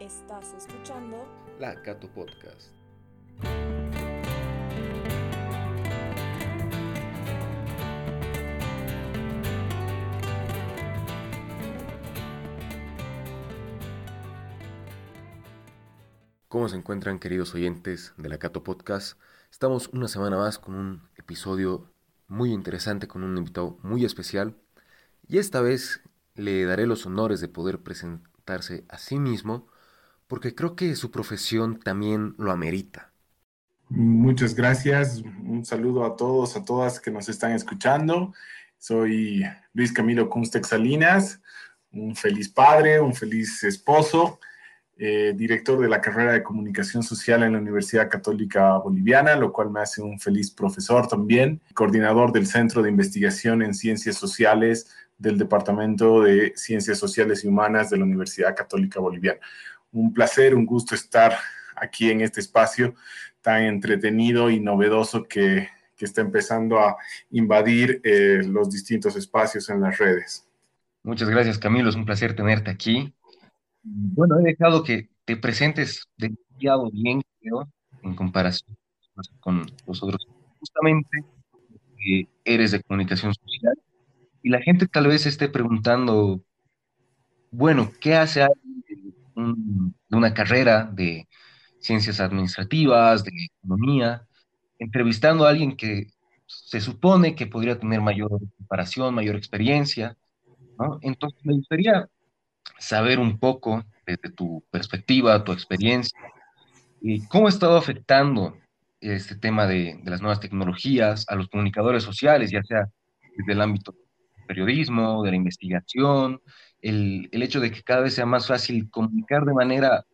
Estás escuchando La Cato Podcast. ¿Cómo se encuentran queridos oyentes de la Cato Podcast? Estamos una semana más con un episodio muy interesante, con un invitado muy especial. Y esta vez le daré los honores de poder presentarse a sí mismo, porque creo que su profesión también lo amerita. Muchas gracias. Un saludo a todos, a todas que nos están escuchando. Soy Luis Camilo Cunstex Salinas, un feliz padre, un feliz esposo eh, director de la carrera de comunicación social en la Universidad Católica Boliviana, lo cual me hace un feliz profesor también, coordinador del Centro de Investigación en Ciencias Sociales del Departamento de Ciencias Sociales y Humanas de la Universidad Católica Boliviana. Un placer, un gusto estar aquí en este espacio tan entretenido y novedoso que, que está empezando a invadir eh, los distintos espacios en las redes. Muchas gracias, Camilo. Es un placer tenerte aquí. Bueno, he dejado que te presentes demasiado bien, creo, en comparación con los otros. Justamente eres de comunicación social y la gente tal vez esté preguntando, bueno, ¿qué hace alguien de, una carrera de ciencias administrativas, de economía, entrevistando a alguien que se supone que podría tener mayor preparación, mayor experiencia. Entonces me gustaría saber un poco desde tu perspectiva, tu experiencia, y cómo ha estado afectando este tema de, las nuevas tecnologías a los comunicadores sociales, ya sea desde el ámbito del periodismo, de la investigación, el, el hecho de que cada vez sea más fácil comunicar de manera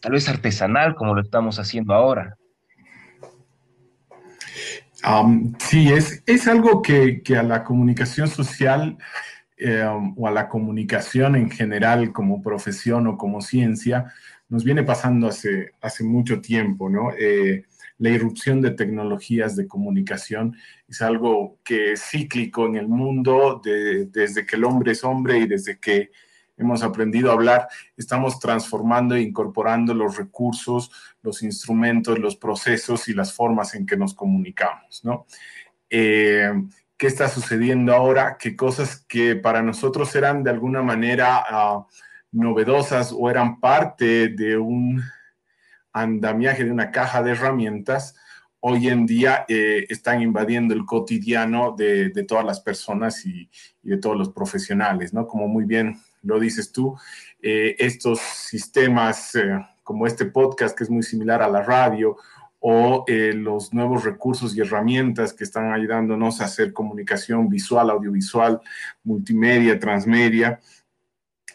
tal vez artesanal como lo estamos haciendo ahora. sí, es, es algo que, que, a la comunicación social eh, o a la comunicación en general como profesión o como ciencia, nos viene pasando hace, hace mucho tiempo, ¿no? Eh, la irrupción de tecnologías de comunicación es algo que es cíclico en el mundo desde que el hombre es hombre y desde que hemos aprendido a hablar, estamos transformando e incorporando los recursos, los instrumentos, los procesos y las formas en que nos comunicamos, ¿no? Eh, qué está sucediendo ahora, qué cosas que para nosotros eran de alguna manera uh, novedosas o eran parte de un andamiaje, de una caja de herramientas, hoy en día eh, están invadiendo el cotidiano de, de todas las personas y, y, de todos los profesionales, ¿no? Como muy bien lo dices tú, eh, estos sistemas eh, como este podcast, que es muy similar a la radio, o eh, los nuevos recursos y herramientas que están ayudándonos a hacer comunicación visual, audiovisual, multimedia, transmedia,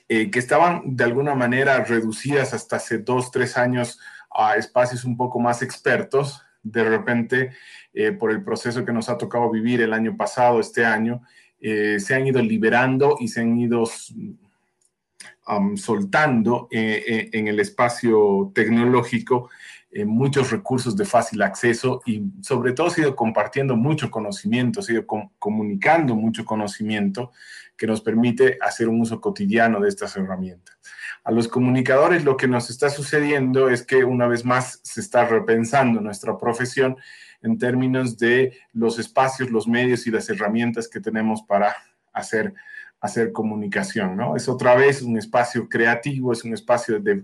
eh, que estaban de alguna manera reducidas hasta hace dos, tres años a espacios un poco más expertos. De repente, eh, por el proceso que nos ha tocado vivir el año pasado, este año, eh, se han ido liberando y se han ido um, soltando eh, en el espacio tecnológico muchos recursos de fácil acceso y sobre todo se ha ido compartiendo mucho conocimiento, se ha ido com comunicando mucho conocimiento que nos permite hacer un uso cotidiano de estas herramientas. A los comunicadores lo que nos está sucediendo es que una vez más se está repensando nuestra profesión en términos de los espacios, los medios y las herramientas que tenemos para hacer, hacer comunicación, ¿no? Es otra vez un espacio creativo, es un espacio de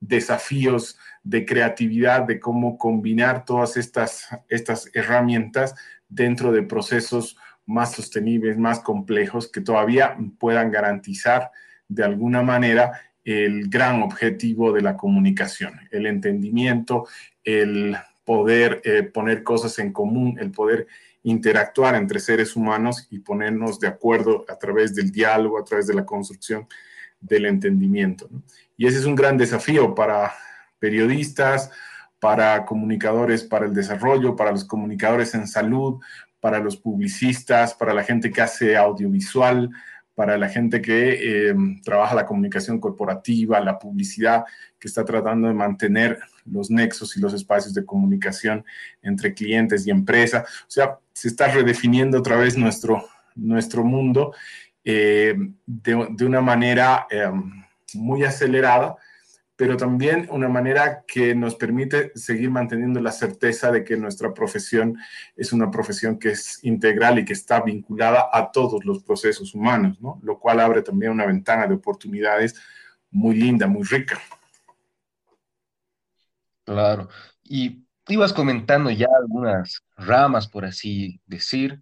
desafíos de creatividad, de cómo combinar todas estas, estas herramientas dentro de procesos más sostenibles, más complejos, que todavía puedan garantizar de alguna manera el gran objetivo de la comunicación, el entendimiento, el poder eh, poner cosas en común, el poder interactuar entre seres humanos y ponernos de acuerdo a través del diálogo, a través de la construcción del entendimiento. Y ese es un gran desafío para periodistas, para comunicadores para el desarrollo, para los comunicadores en salud, para los publicistas, para la gente que hace audiovisual, para la gente que eh, trabaja la comunicación corporativa, la publicidad, que está tratando de mantener los nexos y los espacios de comunicación entre clientes y empresa. O sea, se está redefiniendo otra vez nuestro, nuestro mundo eh, de, una manera... Eh, muy acelerada, pero también una manera que nos permite seguir manteniendo la certeza de que nuestra profesión es una profesión que es integral y que está vinculada a todos los procesos humanos, ¿no? Lo cual abre también una ventana de oportunidades muy linda, muy rica. Claro. Y ibas comentando ya algunas ramas, por así decir,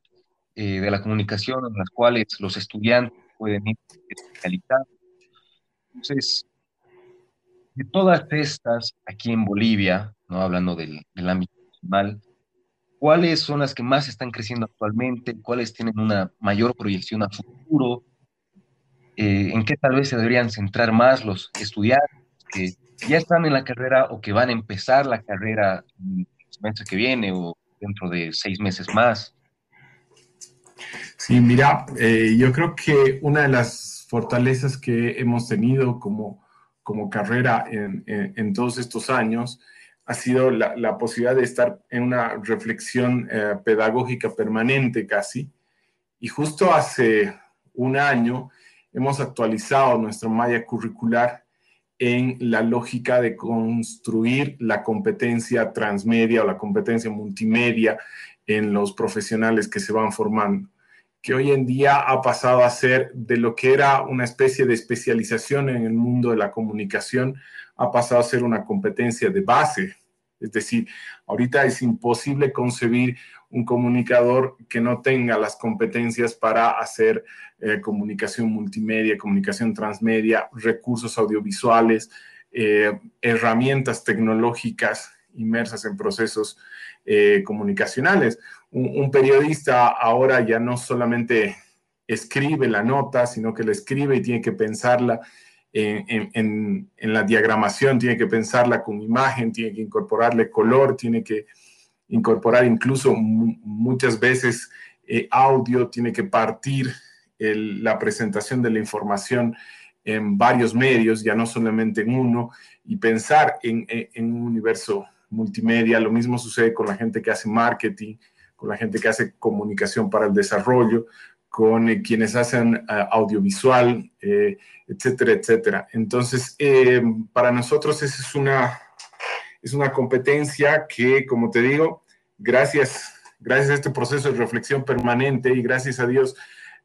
eh, de la comunicación en las cuales los estudiantes pueden ir especializando. Entonces, de todas estas aquí en Bolivia, no hablando del, ámbito nacional, ¿cuáles son las que más están creciendo actualmente? ¿Cuáles tienen una mayor proyección a futuro? Eh, ¿En qué tal vez se deberían centrar más los estudiantes que ya están en la carrera o que van a empezar la carrera el semestre que viene o dentro de seis meses más? Sí, mira, eh, yo creo que una de las fortalezas que hemos tenido como como carrera en, todos estos años ha sido la, posibilidad de estar en una reflexión eh, pedagógica permanente casi. Y justo hace un año hemos actualizado nuestra malla curricular en la lógica de construir la competencia transmedia o la competencia multimedia en los profesionales que se van formando que hoy en día ha pasado a ser de lo que era una especie de especialización en el mundo de la comunicación, ha pasado a ser una competencia de base. Es decir, ahorita es imposible concebir un comunicador que no tenga las competencias para hacer eh, comunicación multimedia, comunicación transmedia, recursos audiovisuales, eh, herramientas tecnológicas inmersas en procesos eh, comunicacionales un, periodista ahora ya no solamente escribe la nota, sino que la escribe y tiene que pensarla en, la diagramación, tiene que pensarla con imagen, tiene que incorporarle color, tiene que incorporar incluso muchas veces eh, audio, tiene que partir la presentación de la información en varios medios, ya no solamente en uno, y pensar en, en un universo multimedia. Lo mismo sucede con la gente que hace marketing, con la gente que hace comunicación para el desarrollo, con eh, quienes hacen eh, audiovisual, eh, etcétera, etcétera. Entonces, para nosotros esa es una, es una competencia que, como te digo, gracias, gracias a este proceso de reflexión permanente y gracias a Dios,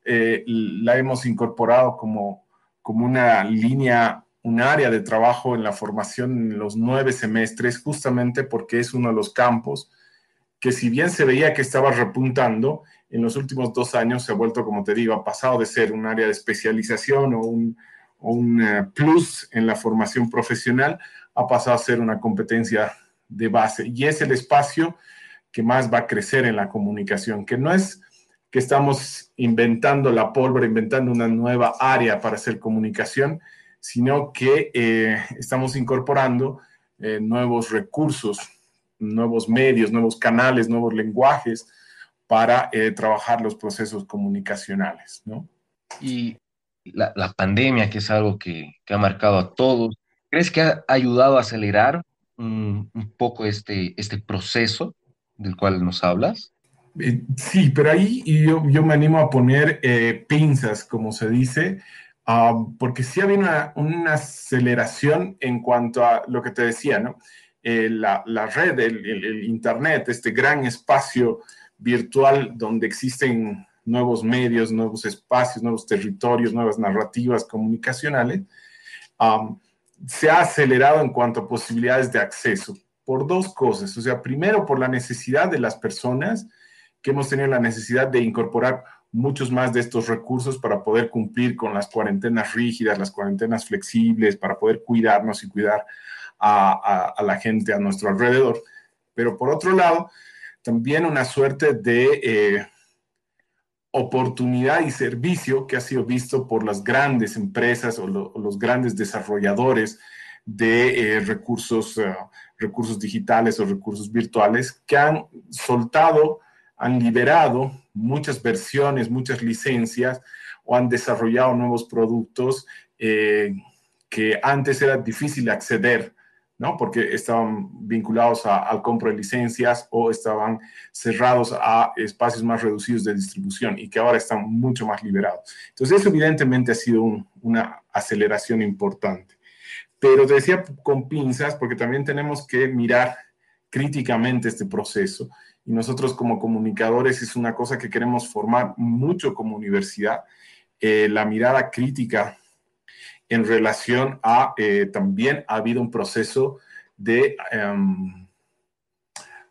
la hemos incorporado como, como una línea un área de trabajo en la formación en los nueve semestres, justamente porque es uno de los campos que si bien se veía que estaba repuntando, en los últimos dos años se ha vuelto, como te digo, ha pasado de ser un área de especialización o un, eh, plus en la formación profesional, ha pasado a ser una competencia de base. Y es el espacio que más va a crecer en la comunicación, que no es que estamos inventando la pólvora, inventando una nueva área para hacer comunicación, sino que eh, estamos incorporando eh, nuevos recursos nuevos medios, nuevos canales, nuevos lenguajes para eh, trabajar los procesos comunicacionales, ¿no? Y la, pandemia, que es algo que, ha marcado a todos, ¿crees que ha ayudado a acelerar un, poco este, este proceso del cual nos hablas? Eh, sí, pero ahí yo, yo, me animo a poner eh, pinzas, como se dice, ah, porque sí había una, una, aceleración en cuanto a lo que te decía, ¿no? Eh, la, red, el, Internet, este gran espacio virtual donde existen nuevos medios, nuevos espacios, nuevos territorios, nuevas narrativas comunicacionales, se ha acelerado en cuanto a posibilidades de acceso por dos cosas. O sea, primero por la necesidad de las personas que hemos tenido la necesidad de incorporar muchos más de estos recursos para poder cumplir con las cuarentenas rígidas, las cuarentenas flexibles, para poder cuidarnos y cuidar a, la gente a nuestro alrededor. Pero por otro lado, también una suerte de eh, oportunidad y servicio que ha sido visto por las grandes empresas o, los grandes desarrolladores de eh, recursos, eh, recursos digitales o recursos virtuales que han soltado, han liberado muchas versiones, muchas licencias o han desarrollado nuevos productos que antes era difícil acceder ¿no? Porque estaban vinculados al compro de licencias o estaban cerrados a espacios más reducidos de distribución y que ahora están mucho más liberados. Entonces, eso evidentemente ha sido una aceleración importante. pero te decía con pinzas porque también tenemos que mirar críticamente este proceso y nosotros como comunicadores es una cosa que queremos formar mucho como universidad, eh, la mirada crítica en relación a, eh, también ha habido un proceso de em,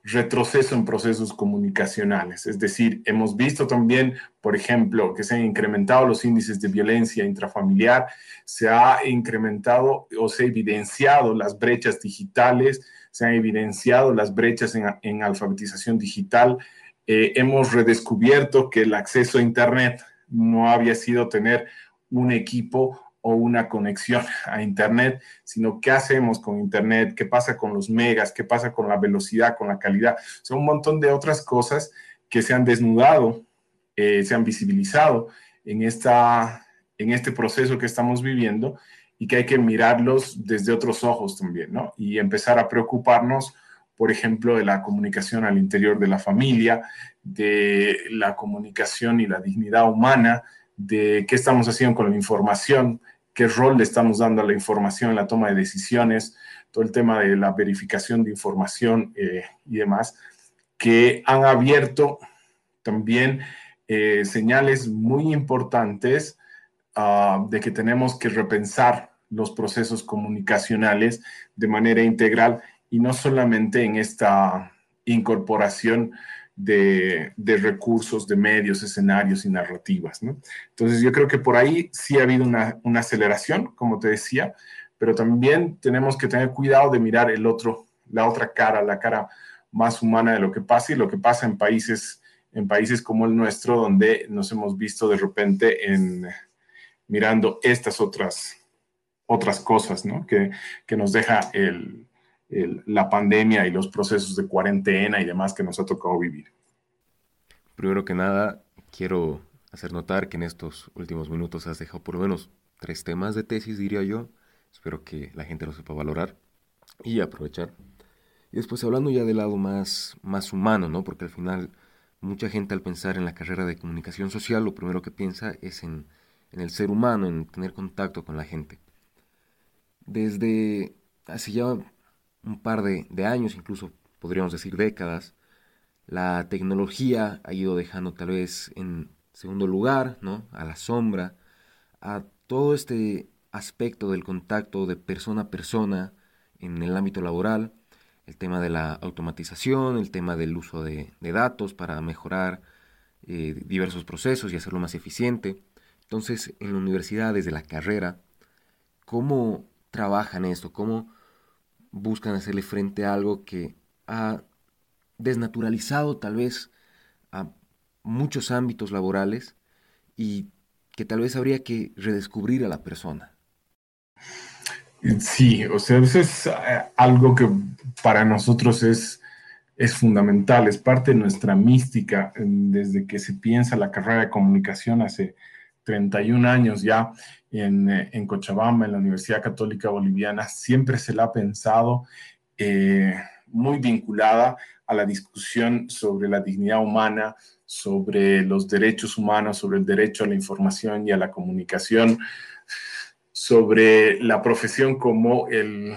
retroceso en procesos comunicacionales. Es decir, hemos visto también, por ejemplo, que se han incrementado los índices de violencia intrafamiliar, se ha incrementado o se ha evidenciado las brechas digitales, se han evidenciado las brechas en, alfabetización digital. Eh, hemos redescubierto que el acceso a Internet no había sido tener un equipo o una conexión a Internet, sino qué hacemos con Internet, qué pasa con los megas, qué pasa con la velocidad, con la calidad. Son un montón de otras cosas que se han desnudado, eh, se han visibilizado en, esta, en este proceso que estamos viviendo y que hay que mirarlos desde otros ojos también, ¿no? Y empezar a preocuparnos, por ejemplo, de la comunicación al interior de la familia, de la comunicación y la dignidad humana, de qué estamos haciendo con la información, qué rol le estamos dando a la información en la toma de decisiones, todo el tema de la verificación de información eh, y demás, que han abierto también eh, señales muy importantes ah, de que tenemos que repensar los procesos comunicacionales de manera integral y no solamente en esta incorporación de, recursos, de medios, escenarios y narrativas. Entonces yo creo que por ahí sí ha habido una, aceleración, como te decía, pero también tenemos que tener cuidado de mirar el otro, la otra cara, la cara más humana de lo que pasa y lo que pasa en países, en países como el nuestro, donde nos hemos visto de repente en mirando estas otras, otras cosas, Que, que nos deja el, la pandemia y los procesos de cuarentena y demás que nos ha tocado vivir. Primero que nada, quiero hacer notar que en estos últimos minutos has dejado por lo menos tres temas de tesis, diría yo. Espero que la gente lo sepa valorar y aprovechar. Y después hablando ya del lado más, más humano, ¿no? Porque al final mucha gente al pensar en la carrera de comunicación social, lo primero que piensa es en, en el ser humano, en tener contacto con la gente. Desde hace ya un par de, años, incluso podríamos decir décadas, la tecnología ha ido dejando tal vez en segundo lugar, ¿no? A la sombra, a todo este aspecto del contacto de persona a persona en el ámbito laboral, el tema de la automatización, el tema del uso de, datos para mejorar eh, diversos procesos y hacerlo más eficiente. Entonces, en la universidad, desde la carrera, ¿cómo trabajan esto? ¿Cómo buscan hacerle frente a algo que ha desnaturalizado tal vez a muchos ámbitos laborales y que tal vez habría que redescubrir a la persona. Sí, o sea, eso es eh, algo que para nosotros es, es fundamental, es parte de nuestra mística desde que se piensa la carrera de comunicación hace 31 años ya en, en, Cochabamba, en la Universidad Católica Boliviana, siempre se la ha pensado eh, muy vinculada a la discusión sobre la dignidad humana, sobre los derechos humanos, sobre el derecho a la información y a la comunicación, sobre la profesión como el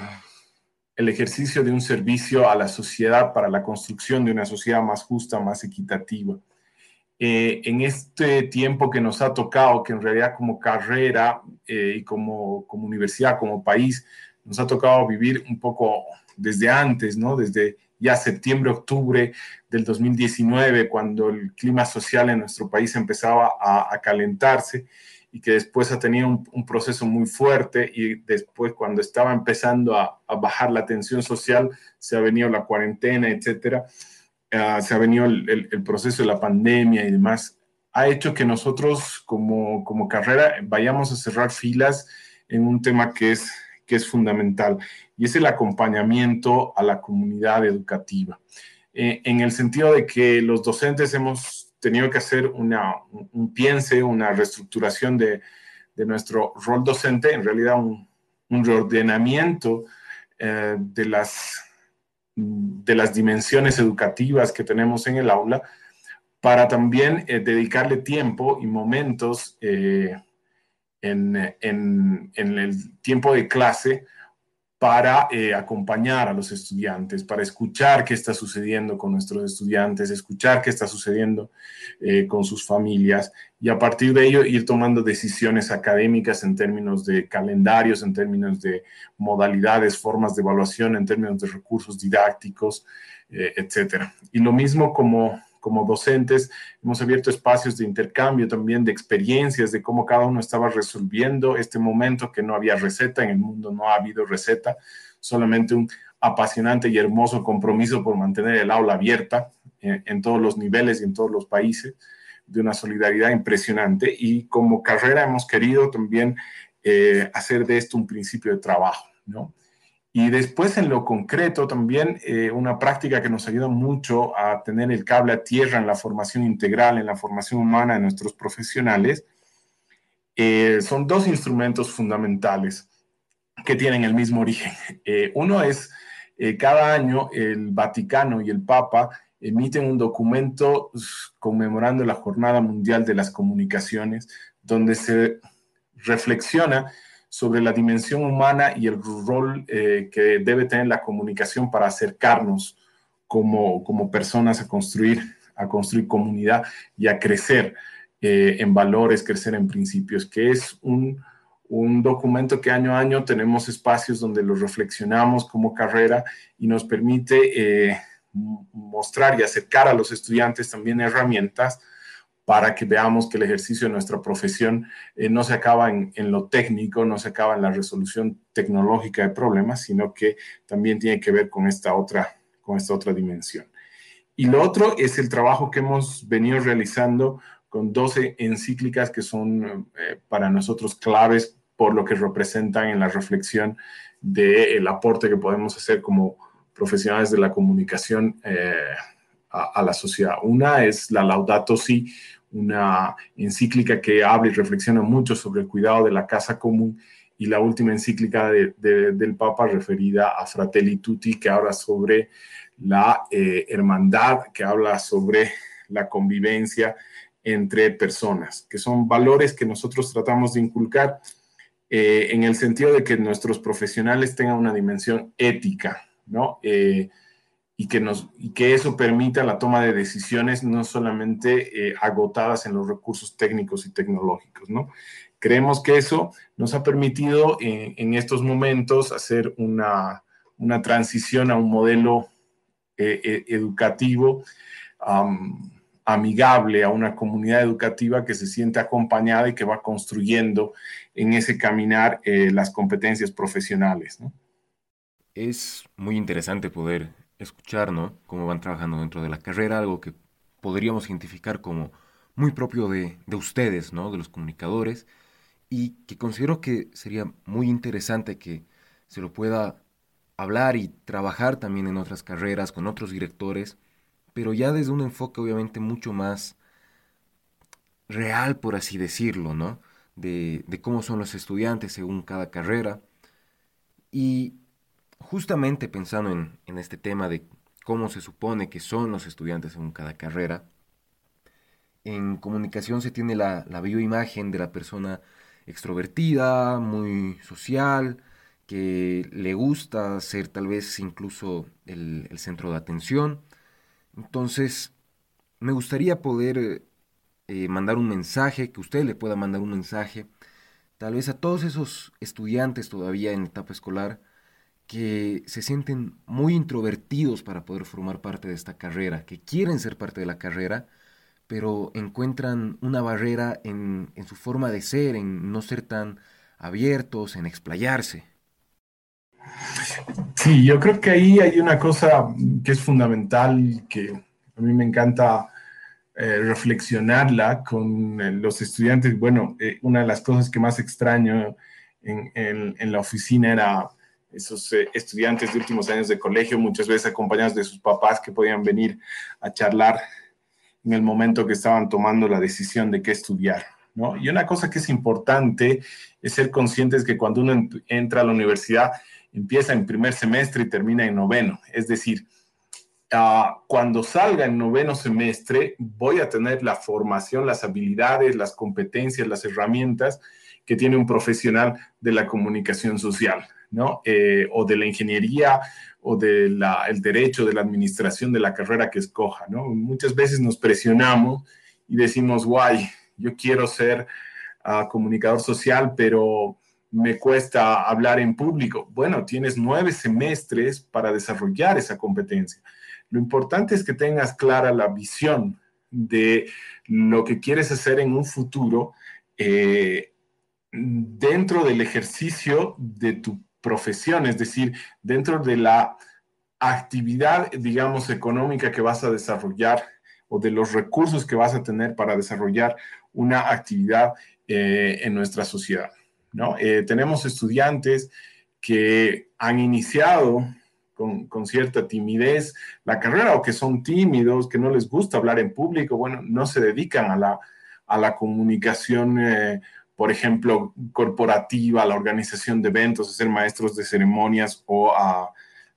ejercicio de un servicio a la sociedad para la construcción de una sociedad más justa, más equitativa. Eh, en este tiempo que nos ha tocado, que en realidad como carrera eh, y como, como universidad, como país, nos ha tocado vivir un poco desde antes, ¿no? Desde ya septiembre, octubre del 2019, cuando el clima social en nuestro país empezaba a, calentarse y que después ha tenido un, proceso muy fuerte y después cuando estaba empezando a, a, bajar la tensión social, se ha venido la cuarentena, etcétera. Ah, se ha venido el, proceso de la pandemia y demás, ha hecho que nosotros como, como carrera vayamos a cerrar filas en un tema que es, que es fundamental y es el acompañamiento a la comunidad educativa. Eh, en el sentido de que los docentes hemos tenido que hacer una, un, piense, una reestructuración de, de, nuestro rol docente, en realidad un, un reordenamiento eh, de las de las dimensiones educativas que tenemos en el aula para también eh, dedicarle tiempo y momentos eh, en, el tiempo de clase para eh, acompañar a los estudiantes, para escuchar qué está sucediendo con nuestros estudiantes, escuchar qué está sucediendo eh, con sus familias y a partir de ello ir tomando decisiones académicas en términos de calendarios, en términos de modalidades, formas de evaluación, en términos de recursos didácticos, eh, etcétera. Y lo mismo como como docentes, hemos abierto espacios de intercambio también de experiencias, de cómo cada uno estaba resolviendo este momento que no había receta, en el mundo no ha habido receta, solamente un apasionante y hermoso compromiso por mantener el aula abierta en, todos los niveles y en todos los países, de una solidaridad impresionante. Y como carrera hemos querido también eh, hacer de esto un principio de trabajo, ¿no? Y después en lo concreto también eh, una práctica que nos ayuda mucho a tener el cable a tierra en la formación integral, en la formación humana de nuestros profesionales, eh, son dos instrumentos fundamentales que tienen el mismo origen. Eh, uno es, cada año el Vaticano y el Papa emiten un documento conmemorando la Jornada Mundial de las Comunicaciones, donde se reflexiona sobre la dimensión humana y el rol eh, que debe tener la comunicación para acercarnos como, como personas a construir, a construir comunidad y a crecer eh, en valores, crecer en principios, que es un, un documento que año a año tenemos espacios donde lo reflexionamos como carrera y nos permite eh, mostrar y acercar a los estudiantes también herramientas para que veamos que el ejercicio de nuestra profesión eh, no se acaba en, lo técnico, no se acaba en la resolución tecnológica de problemas, sino que también tiene que ver con esta otra, con esta otra dimensión. Y lo otro es el trabajo que hemos venido realizando con 12 encíclicas que son eh, para nosotros claves por lo que representan en la reflexión del aporte que podemos hacer como profesionales de la comunicación eh, a, la sociedad. Una es la Laudato Si, una encíclica que habla y reflexiona mucho sobre el cuidado de la casa común y la última encíclica del Papa referida a Fratelli Tutti, que habla sobre la eh, hermandad, que habla sobre la convivencia entre personas, que son valores que nosotros tratamos de inculcar eh, en el sentido de que nuestros profesionales tengan una dimensión ética, ¿no? Eh, y que, nos, y que eso permita la toma de decisiones no solamente eh, agotadas en los recursos técnicos y tecnológicos, ¿no? Creemos que eso nos ha permitido eh, en estos momentos hacer una, una, transición a un modelo eh, educativo amigable, a una comunidad educativa que se siente acompañada y que va construyendo en ese caminar las competencias profesionales. Es muy interesante poder escuchar, ¿no? Cómo van trabajando dentro de la carrera, algo que podríamos identificar como muy propio de, de ustedes, ¿no? De los comunicadores, y que considero que sería muy interesante que se lo pueda hablar y trabajar también en otras carreras, con otros directores, pero ya desde un enfoque obviamente mucho más real, por así decirlo, ¿no? De, de cómo son los estudiantes según cada carrera. Y justamente pensando en, este tema de cómo se supone que son los estudiantes en cada carrera, en comunicación se tiene la, bioimagen de la persona extrovertida, muy social, que le gusta ser tal vez incluso el, centro de atención. Entonces, me gustaría poder eh, mandar un mensaje, que usted le pueda mandar un mensaje, tal vez a todos esos estudiantes todavía en etapa escolar, que se sienten muy introvertidos para poder formar parte de esta carrera, que quieren ser parte de la carrera, pero encuentran una barrera en, su forma de ser, en no ser tan abiertos, en explayarse. Sí, yo creo que ahí hay una cosa que es fundamental, que a mí me encanta eh, reflexionarla con eh, los estudiantes. Bueno, eh, una de las cosas que más extraño en la oficina era esos eh, estudiantes de últimos años de colegio, muchas veces acompañados de sus papás que podían venir a charlar en el momento que estaban tomando la decisión de qué estudiar. ¿no? Y una cosa que es importante es ser conscientes que cuando uno entra a la universidad, empieza en primer semestre y termina en noveno. Es decir, uh, cuando salga en noveno semestre, voy a tener la formación, las habilidades, las competencias, las herramientas que tiene un profesional de la comunicación social. ¿No? Eh, o de la ingeniería o del derecho, de la administración de la carrera que escoja, ¿no? Muchas veces nos presionamos y decimos, guay, yo quiero ser ah, comunicador social, pero me cuesta hablar en público. Bueno, tienes nueve semestres para desarrollar esa competencia. Lo importante es que tengas clara la visión de lo que quieres hacer en un futuro eh, dentro del ejercicio de tu es decir, dentro de la actividad, digamos, económica que vas a desarrollar o de los recursos que vas a tener para desarrollar una actividad eh, en nuestra sociedad. ¿no? Eh, tenemos estudiantes que han iniciado con, con, cierta timidez la carrera o que son tímidos, que no les gusta hablar en público, bueno, no se dedican a la, a la comunicación eh, por ejemplo, corporativa, la organización de eventos, a ser maestros de ceremonias o a,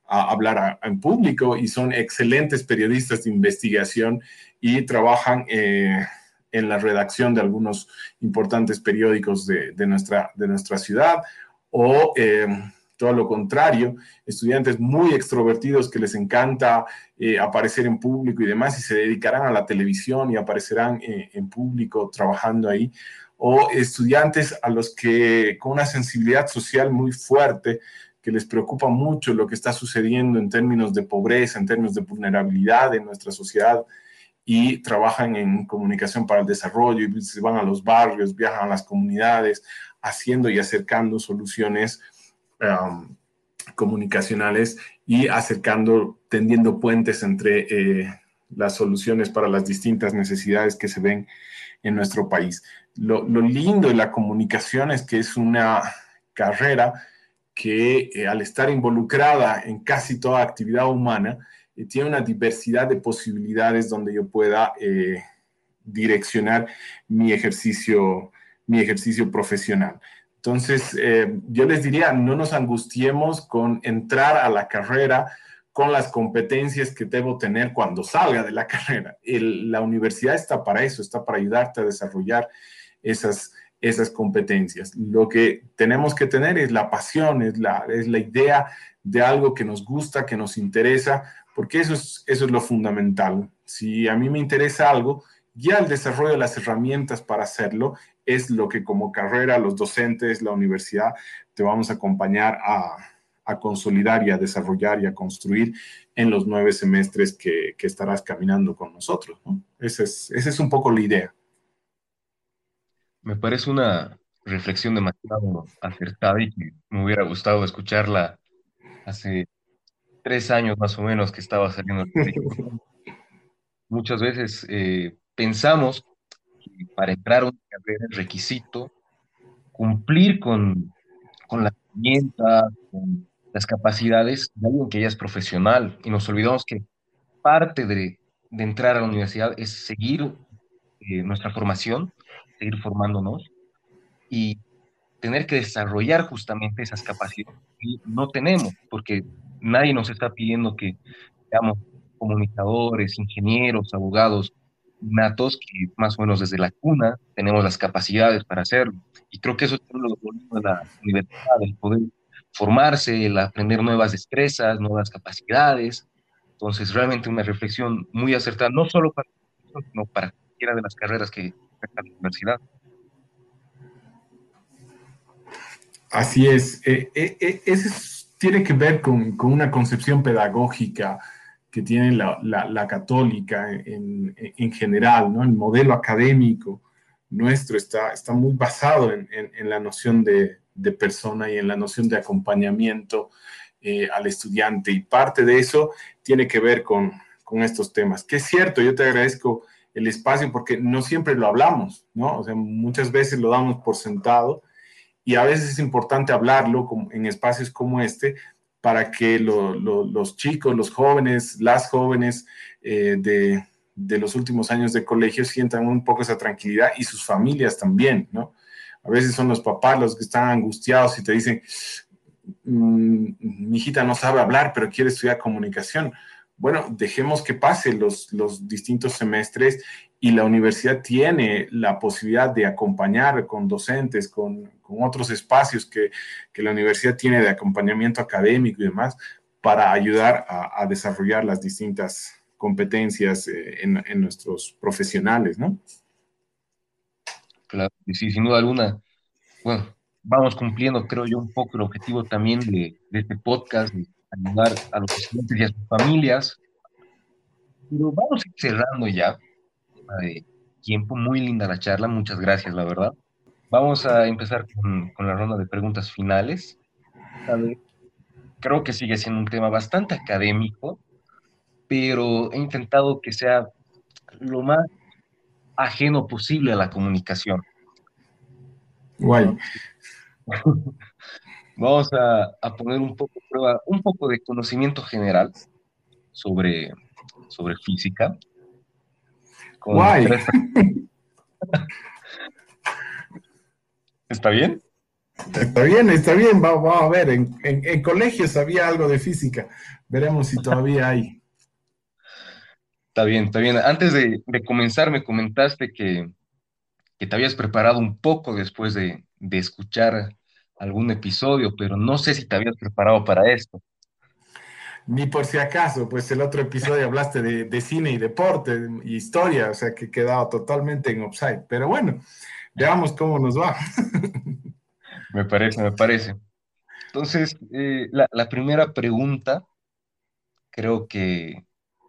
hablar en público y son excelentes periodistas de investigación y trabajan eh, en la redacción de algunos importantes periódicos de, nuestra, de nuestra ciudad o eh, todo lo contrario, estudiantes muy extrovertidos que les encanta eh, aparecer en público y demás y se dedicarán a la televisión y aparecerán en público trabajando ahí o estudiantes a los que con una sensibilidad social muy fuerte, que les preocupa mucho lo que está sucediendo en términos de pobreza, en términos de vulnerabilidad en nuestra sociedad y trabajan en comunicación para el desarrollo y se van a los barrios, viajan a las comunidades, haciendo y acercando soluciones um, comunicacionales y acercando, tendiendo puentes entre eh, las soluciones para las distintas necesidades que se ven en nuestro país lo, lindo de la comunicación es que es una carrera que eh, al estar involucrada en casi toda actividad humana, eh, tiene una diversidad de posibilidades donde yo pueda eh, direccionar mi ejercicio, mi ejercicio profesional. Entonces, yo les diría, no nos angustiemos con entrar a la carrera con las competencias que debo tener cuando salga de la carrera. la universidad está para eso, está para ayudarte a desarrollar esas, esas competencias. Lo que tenemos que tener es la pasión, es la, es la idea de algo que nos gusta, que nos interesa, porque eso es, eso es lo fundamental. Si a mí me interesa algo, ya el desarrollo de las herramientas para hacerlo es lo que como carrera los docentes, la universidad, te vamos a acompañar a, a consolidar y a desarrollar y a construir en los nueve semestres que, que estarás caminando con nosotros. ¿no? Esa, es, esa es un poco la idea. Me parece una reflexión demasiado acertada y me hubiera gustado escucharla hace tres años más o menos que estaba saliendo. Muchas veces eh, pensamos que para entrar a una carrera es requisito cumplir con, con las herramientas, con las capacidades de alguien que ya es profesional y nos olvidamos que parte de, de entrar a la universidad es seguir eh, nuestra formación seguir formándonos y tener que desarrollar justamente esas capacidades que no tenemos, porque nadie nos está pidiendo que seamos comunicadores, ingenieros, abogados natos, que más o menos desde la cuna tenemos las capacidades para hacerlo. Y creo que eso es lo bonito de la universidad, el poder formarse, el aprender nuevas destrezas, nuevas capacidades. Entonces, realmente una reflexión muy acertada, no solo para sino para cualquiera de las carreras que la universidad. Así es. Eh, eh, eh, tiene que ver con, una concepción pedagógica que tiene la, católica en, general, ¿no? El modelo académico nuestro está, está muy basado en, la noción de, persona y en la noción de acompañamiento al estudiante. Y parte de eso tiene que ver con, con estos temas. Que es cierto, yo te agradezco el espacio porque no siempre lo hablamos, ¿no? O sea, muchas veces lo damos por sentado y a veces es importante hablarlo en espacios como este para que los chicos, los jóvenes, las jóvenes eh, de, de, los últimos años de colegio sientan un poco esa tranquilidad y sus familias también, ¿no? A veces son los papás los que están angustiados y te dicen, mm, mi hijita no sabe hablar, pero quiere estudiar comunicación bueno, dejemos que pase los, distintos semestres y la universidad tiene la posibilidad de acompañar con docentes, con, otros espacios que, la universidad tiene de acompañamiento académico y demás, para ayudar a, desarrollar las distintas competencias eh, en, nuestros profesionales, ¿no? Claro, sí, sin duda alguna. Bueno, vamos cumpliendo, creo yo, un poco el objetivo también de, este podcast, de ayudar a los estudiantes y a sus familias. Pero vamos cerrando ya. De tiempo, muy linda la charla, muchas gracias, la verdad. Vamos a empezar con, con la ronda de preguntas finales. Creo que sigue siendo un tema bastante académico, pero he intentado que sea lo más ajeno posible a la comunicación. Guay. Vamos a, poner un poco prueba, un poco de conocimiento general sobre, sobre física. Guay. ¿Está bien? Está bien, está bien. Vamos, a ver. En, en, colegios había algo de física. Veremos si todavía hay. Está bien, está bien. Antes de, de comenzar, me comentaste que, que te habías preparado un poco después de, de escuchar algún episodio, pero no sé si te habías preparado para esto. Ni por si acaso, pues el otro episodio hablaste de, de cine y deporte y historia, o sea que he quedado totalmente en offside. Pero bueno, veamos cómo nos va. me parece, me parece. Entonces, eh, la, la primera pregunta, creo que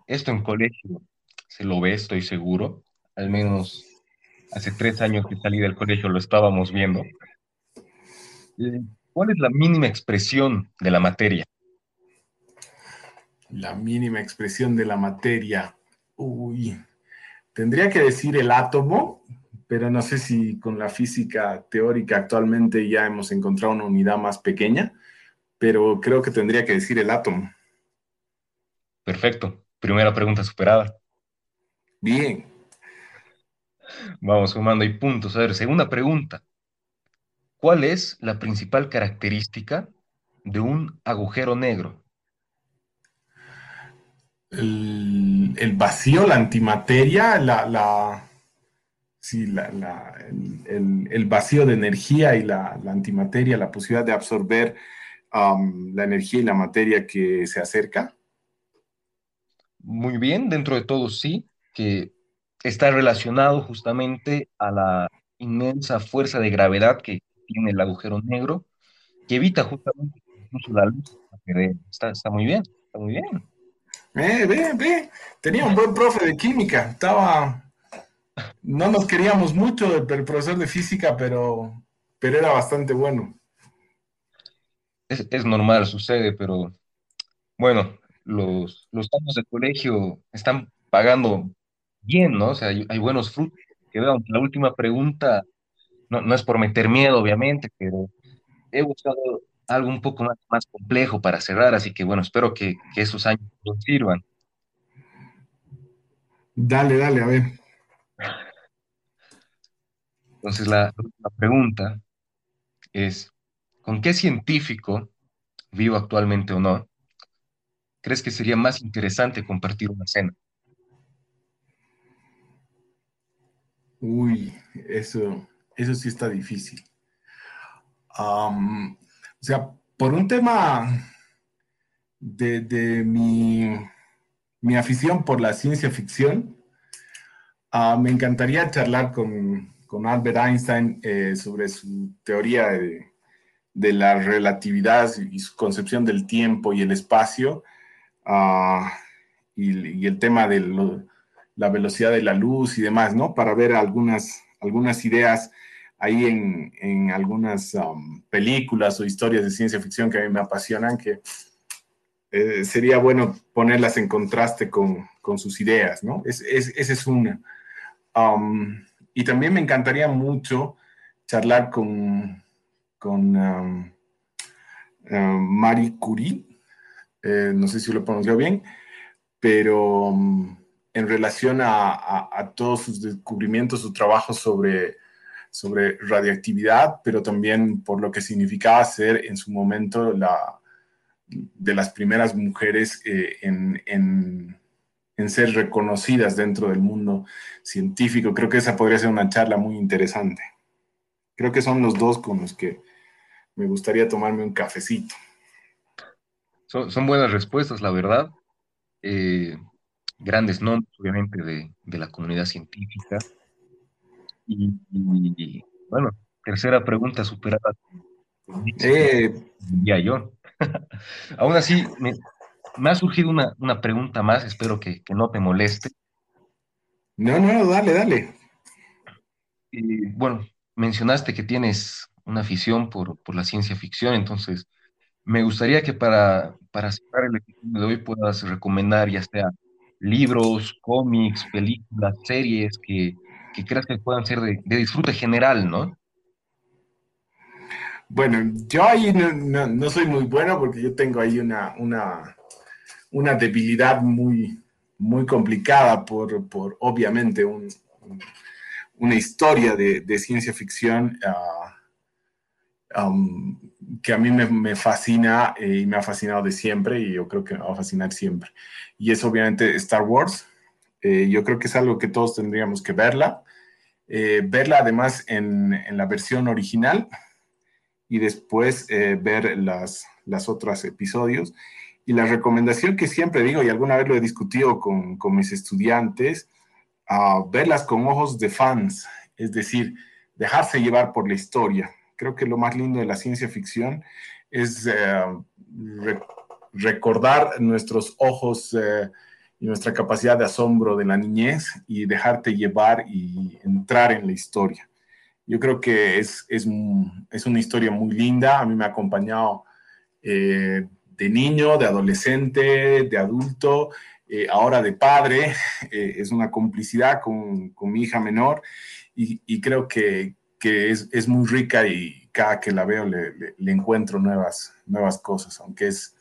esto en colegio se lo ve, estoy seguro, al menos hace tres años que salí del colegio lo estábamos viendo. Eh, ¿Cuál es la mínima expresión de la materia? La mínima expresión de la materia. Uy, tendría que decir el átomo, pero no sé si con la física teórica actualmente ya hemos encontrado una unidad más pequeña, pero creo que tendría que decir el átomo. Perfecto. Primera pregunta superada. Bien. Vamos sumando y puntos. A ver, segunda pregunta. ¿Cuál es la principal característica de un agujero negro? El, vacío, la antimateria, la, la, el, vacío de energía y la, antimateria, la posibilidad de absorber um, la energía y la materia que se acerca. Muy bien, dentro de todo sí, que está relacionado justamente a la inmensa fuerza de gravedad que tiene el agujero negro, que evita justamente incluso la luz. Está, está muy bien, está muy bien. Eh, ve, ve, tenía un buen profe de química, estaba, no nos queríamos mucho el, profesor de física, pero, pero era bastante bueno. Es, es normal, sucede, pero bueno, los, los años de colegio están pagando bien, ¿no? O sea, hay, hay buenos frutos. Que veo, la última pregunta no, no es por meter miedo, obviamente, pero he buscado algo un poco más, más complejo para cerrar, así que bueno, espero que, que esos años nos sirvan. Dale, dale, a ver. Entonces la, la pregunta es, ¿con qué científico, vivo actualmente o no, crees que sería más interesante compartir una cena? Uy, eso, eso sí está difícil. o sea, por un tema de, mi, afición por la ciencia ficción, ah, me encantaría charlar con, Albert Einstein eh, sobre su teoría de, la relatividad y su concepción del tiempo y el espacio, ah, y, el tema de la velocidad de la luz y demás, ¿no? Para ver algunas ideas ahí en, algunas um, películas o historias de ciencia ficción que a mí me apasionan, que eh, sería bueno ponerlas en contraste con, sus ideas, ¿no? Es, esa es una. Um, y también me encantaría mucho charlar con, con um, Marie Curie, eh, no sé si lo pronunció bien, pero en relación a, todos sus descubrimientos, su trabajo sobre, sobre radiactividad, pero también por lo que significaba ser en su momento la, de las primeras mujeres eh, en, ser reconocidas dentro del mundo científico. Creo que esa podría ser una charla muy interesante. Creo que son los dos con los que me gustaría tomarme un cafecito. Son, buenas respuestas, la verdad. Eh, grandes nombres, obviamente, de, la comunidad científica. Y, bueno, tercera pregunta superada. Eh, ya yo. Aún así, me, ha surgido una, pregunta más, espero que, no te moleste. No, no, dale, dale. bueno, mencionaste que tienes una afición por, por la ciencia ficción, entonces me gustaría que para, para cerrar el episodio de hoy puedas recomendar ya sea libros, cómics, películas, series que, que creas que puedan ser de, disfrute general, ¿no? Bueno, yo ahí no, soy muy bueno porque yo tengo ahí una, una, una debilidad muy, muy complicada por, por obviamente, una historia de, ciencia ficción. Uh, Um, que a mí me, fascina eh, y me ha fascinado de siempre y yo creo que me va a fascinar siempre. Y es obviamente Star Wars. Eh, yo creo que es algo que todos tendríamos que verla. Eh, verla además en, en, la versión original y después ver las, las otros episodios. Y la recomendación que siempre digo, y alguna vez lo he discutido con, con mis estudiantes, a verlas con ojos de fans, es decir, dejarse llevar por la historia creo que lo más lindo de la ciencia ficción es eh, recordar nuestros ojos eh, y nuestra capacidad de asombro de la niñez y dejarte llevar y entrar en la historia. Yo creo que es, es, es una historia muy linda, a mí me ha acompañado eh, de niño, de adolescente, de adulto, ahora de padre, es una complicidad con, con mi hija menor. Y, y creo que, que es, es, muy rica y cada que la veo le, encuentro nuevas, nuevas cosas, aunque es,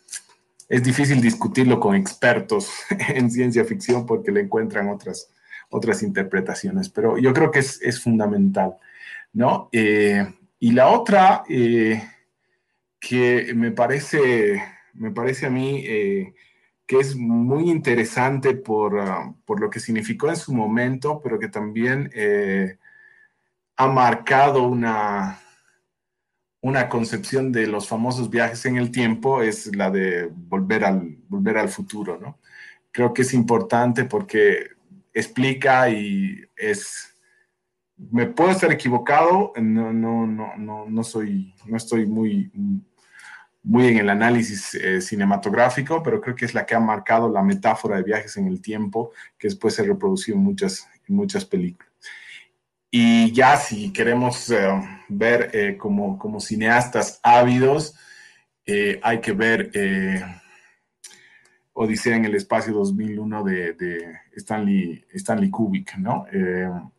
es difícil discutirlo con expertos en ciencia ficción porque le encuentran otras, otras interpretaciones, pero yo creo que es, es fundamental, ¿no? Eh, y la otra eh, que me parece, me parece a mí eh, que es muy interesante por, uh, por, lo que significó en su momento, pero que también ha marcado una, una concepción de los famosos viajes en el tiempo, es la de volver al, volver al futuro, ¿no? Creo que es importante porque explica y es... Me puedo estar equivocado, no, no, no, no, no soy, no estoy muy, muy en el análisis eh, cinematográfico, pero creo que es la que ha marcado la metáfora de viajes en el tiempo, que después se reproducido en muchas, en muchas películas. Y ya si queremos eh, ver eh, como, como, cineastas ávidos, eh, hay que ver Odisea en el Espacio 2001 de, de Stanley, Stanley Kubrick, ¿no?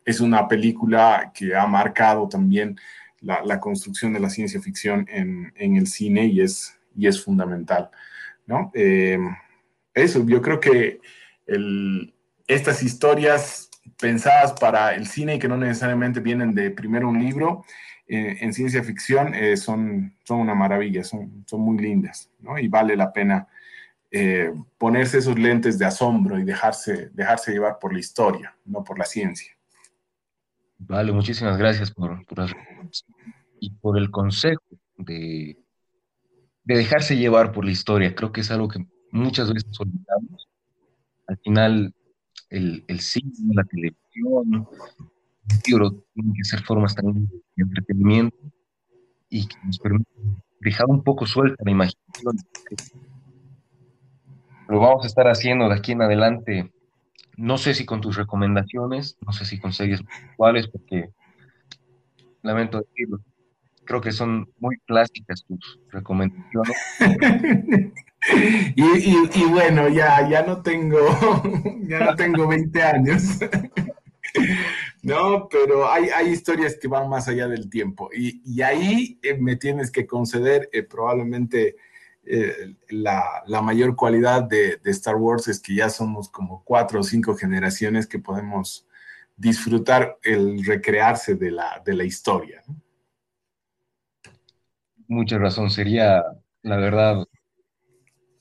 es una película que ha marcado también la, la construcción de la ciencia ficción en, en, el cine y es, y es fundamental, ¿no? eso, yo creo que estas historias pensadas para el cine y que no necesariamente vienen de primero un libro, eh, en ciencia ficción eh, son, son una maravilla, son, son muy lindas, ¿no? Y vale la pena eh, ponerse esos lentes de asombro y dejarse, dejarse llevar por la historia, no por la ciencia. Vale, muchísimas gracias por, por y por el consejo de, de dejarse llevar por la historia. Creo que es algo que muchas veces olvidamos. Al final, el, el cine, la televisión, el libro tienen que ser formas también de entretenimiento y que nos permiten dejar un poco suelta la imaginación. Lo vamos a estar haciendo de aquí en adelante. No sé si con tus recomendaciones, no sé si con series cuáles, porque lamento decirlo, creo que son muy clásicas tus recomendaciones. Y, bueno, ya, ya no tengo, ya no tengo 20 años. No, pero hay, hay historias que van más allá del tiempo. Y, ahí eh, me tienes que conceder eh, probablemente eh, la, mayor cualidad de, Star Wars es que ya somos como cuatro o cinco generaciones que podemos disfrutar el recrearse de la, de la historia. Mucha razón. Sería, la verdad,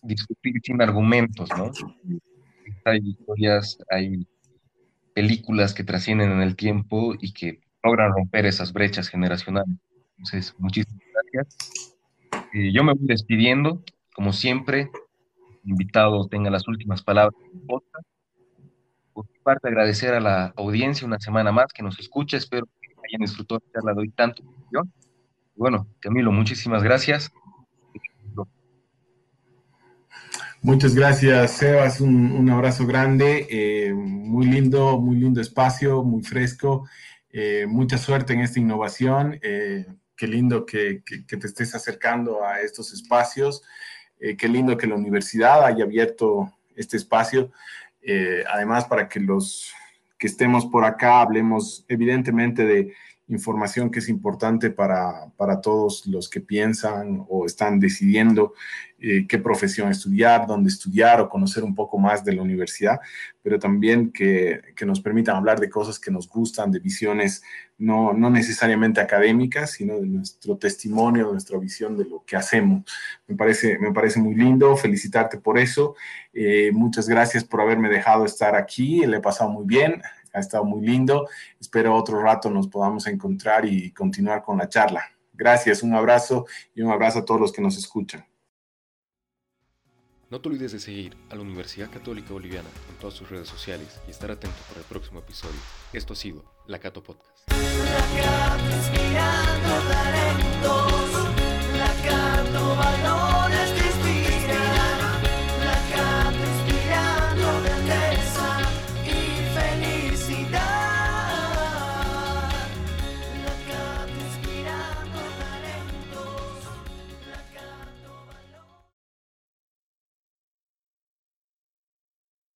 discutir sin argumentos, ¿no? Hay historias, hay películas que trascienden en el tiempo y que logran romper esas brechas generacionales. Entonces, muchísimas gracias. Eh, yo me voy despidiendo, como siempre, invitado tenga las últimas palabras Por mi parte, agradecer a la audiencia una semana más que nos escucha. Espero que hayan disfrutado de la charla de tanto como yo. Bueno, Camilo, muchísimas gracias. Muchas gracias, Sebas. Un, abrazo grande. Eh, muy lindo, muy lindo espacio, muy fresco. Eh, mucha suerte en esta innovación. Eh, qué lindo que, te estés acercando a estos espacios. qué lindo que la universidad haya abierto este espacio. además, para que los que estemos por acá hablemos evidentemente de información que es importante para, para todos los que piensan o están decidiendo eh, qué profesión estudiar, dónde estudiar o conocer un poco más de la universidad, pero también que, que nos permitan hablar de cosas que nos gustan, de visiones no, no, necesariamente académicas, sino de nuestro testimonio, de nuestra visión de lo que hacemos. Me parece, me parece muy lindo, felicitarte por eso. Eh, muchas gracias por haberme dejado estar aquí, le he pasado muy bien ha estado muy lindo. Espero otro rato nos podamos encontrar y continuar con la charla. Gracias, un abrazo y un abrazo a todos los que nos escuchan. No te olvides de seguir a la Universidad Católica Boliviana en todas sus redes sociales y estar atento para el próximo episodio. Esto ha sido La Cato Podcast.